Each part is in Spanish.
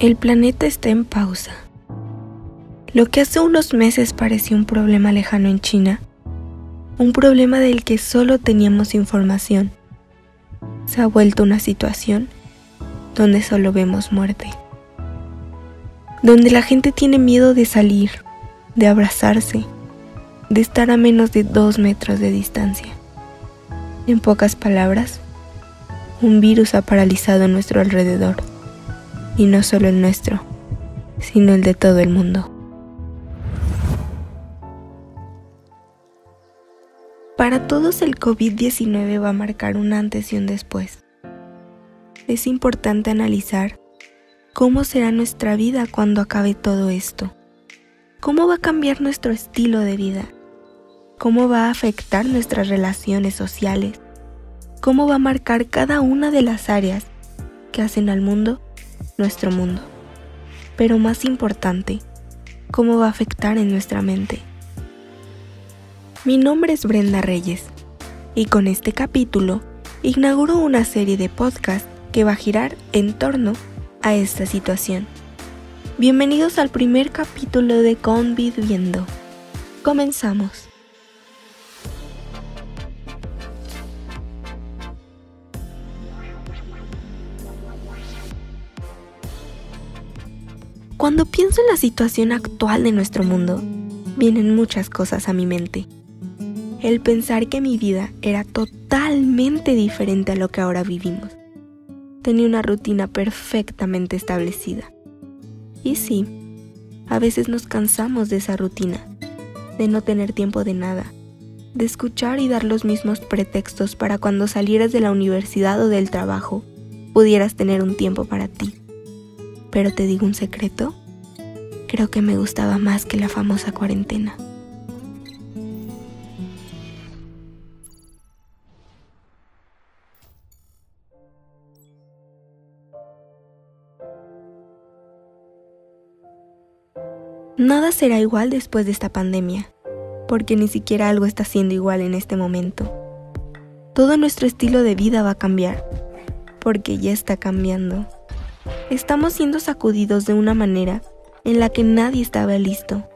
El planeta está en pausa. Lo que hace unos meses parecía un problema lejano en China, un problema del que solo teníamos información, se ha vuelto una situación donde solo vemos muerte, donde la gente tiene miedo de salir, de abrazarse, de estar a menos de dos metros de distancia. En pocas palabras, un virus ha paralizado nuestro alrededor y no solo el nuestro, sino el de todo el mundo. Para todos el COVID-19 va a marcar un antes y un después. Es importante analizar cómo será nuestra vida cuando acabe todo esto. ¿Cómo va a cambiar nuestro estilo de vida? ¿Cómo va a afectar nuestras relaciones sociales? ¿Cómo va a marcar cada una de las áreas que hacen al mundo nuestro mundo. Pero más importante, cómo va a afectar en nuestra mente. Mi nombre es Brenda Reyes y con este capítulo inauguro una serie de podcasts que va a girar en torno a esta situación. Bienvenidos al primer capítulo de Conviviendo. Comenzamos. Cuando pienso en la situación actual de nuestro mundo, vienen muchas cosas a mi mente. El pensar que mi vida era totalmente diferente a lo que ahora vivimos. Tenía una rutina perfectamente establecida. Y sí, a veces nos cansamos de esa rutina, de no tener tiempo de nada, de escuchar y dar los mismos pretextos para cuando salieras de la universidad o del trabajo, pudieras tener un tiempo para ti. Pero te digo un secreto, creo que me gustaba más que la famosa cuarentena. Nada será igual después de esta pandemia, porque ni siquiera algo está siendo igual en este momento. Todo nuestro estilo de vida va a cambiar, porque ya está cambiando estamos siendo sacudidos de una manera en la que nadie estaba listo.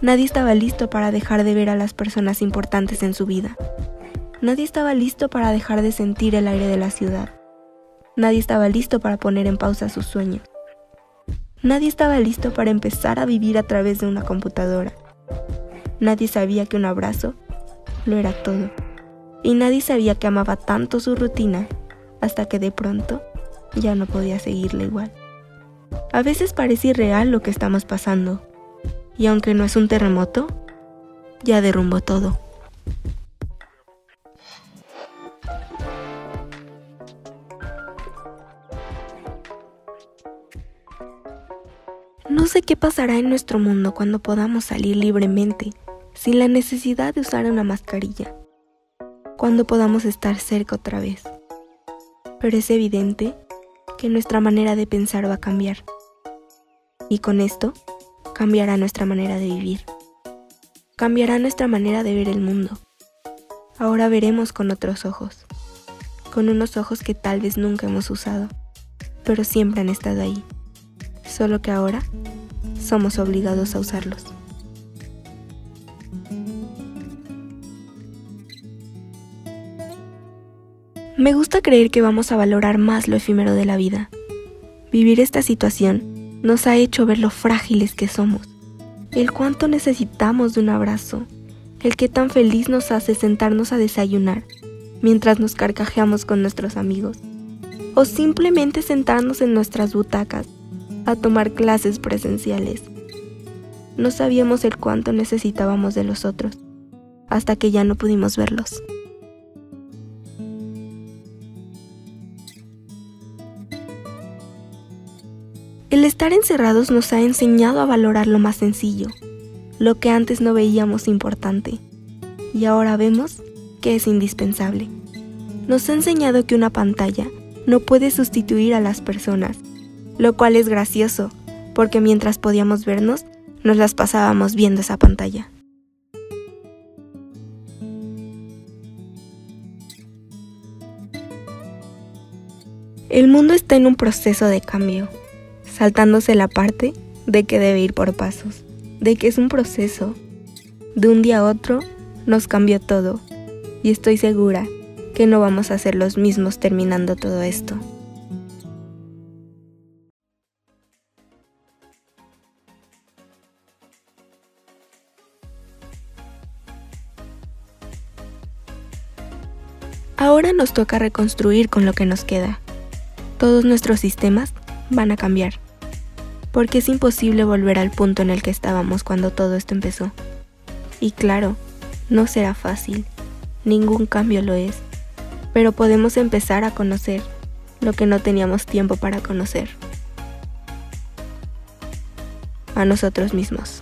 Nadie estaba listo para dejar de ver a las personas importantes en su vida. Nadie estaba listo para dejar de sentir el aire de la ciudad. Nadie estaba listo para poner en pausa sus sueños. Nadie estaba listo para empezar a vivir a través de una computadora. Nadie sabía que un abrazo lo era todo. Y nadie sabía que amaba tanto su rutina hasta que de pronto ya no podía seguirle igual. A veces parece irreal lo que estamos pasando, y aunque no es un terremoto, ya derrumbó todo. No sé qué pasará en nuestro mundo cuando podamos salir libremente, sin la necesidad de usar una mascarilla, cuando podamos estar cerca otra vez. Pero es evidente que nuestra manera de pensar va a cambiar. Y con esto cambiará nuestra manera de vivir. Cambiará nuestra manera de ver el mundo. Ahora veremos con otros ojos, con unos ojos que tal vez nunca hemos usado, pero siempre han estado ahí, solo que ahora somos obligados a usarlos. Me gusta creer que vamos a valorar más lo efímero de la vida. Vivir esta situación nos ha hecho ver lo frágiles que somos, el cuánto necesitamos de un abrazo, el que tan feliz nos hace sentarnos a desayunar mientras nos carcajeamos con nuestros amigos, o simplemente sentarnos en nuestras butacas a tomar clases presenciales. No sabíamos el cuánto necesitábamos de los otros, hasta que ya no pudimos verlos. El estar encerrados nos ha enseñado a valorar lo más sencillo, lo que antes no veíamos importante, y ahora vemos que es indispensable. Nos ha enseñado que una pantalla no puede sustituir a las personas, lo cual es gracioso, porque mientras podíamos vernos, nos las pasábamos viendo esa pantalla. El mundo está en un proceso de cambio saltándose la parte de que debe ir por pasos, de que es un proceso. De un día a otro nos cambió todo y estoy segura que no vamos a ser los mismos terminando todo esto. Ahora nos toca reconstruir con lo que nos queda. Todos nuestros sistemas van a cambiar, porque es imposible volver al punto en el que estábamos cuando todo esto empezó. Y claro, no será fácil, ningún cambio lo es, pero podemos empezar a conocer lo que no teníamos tiempo para conocer. A nosotros mismos.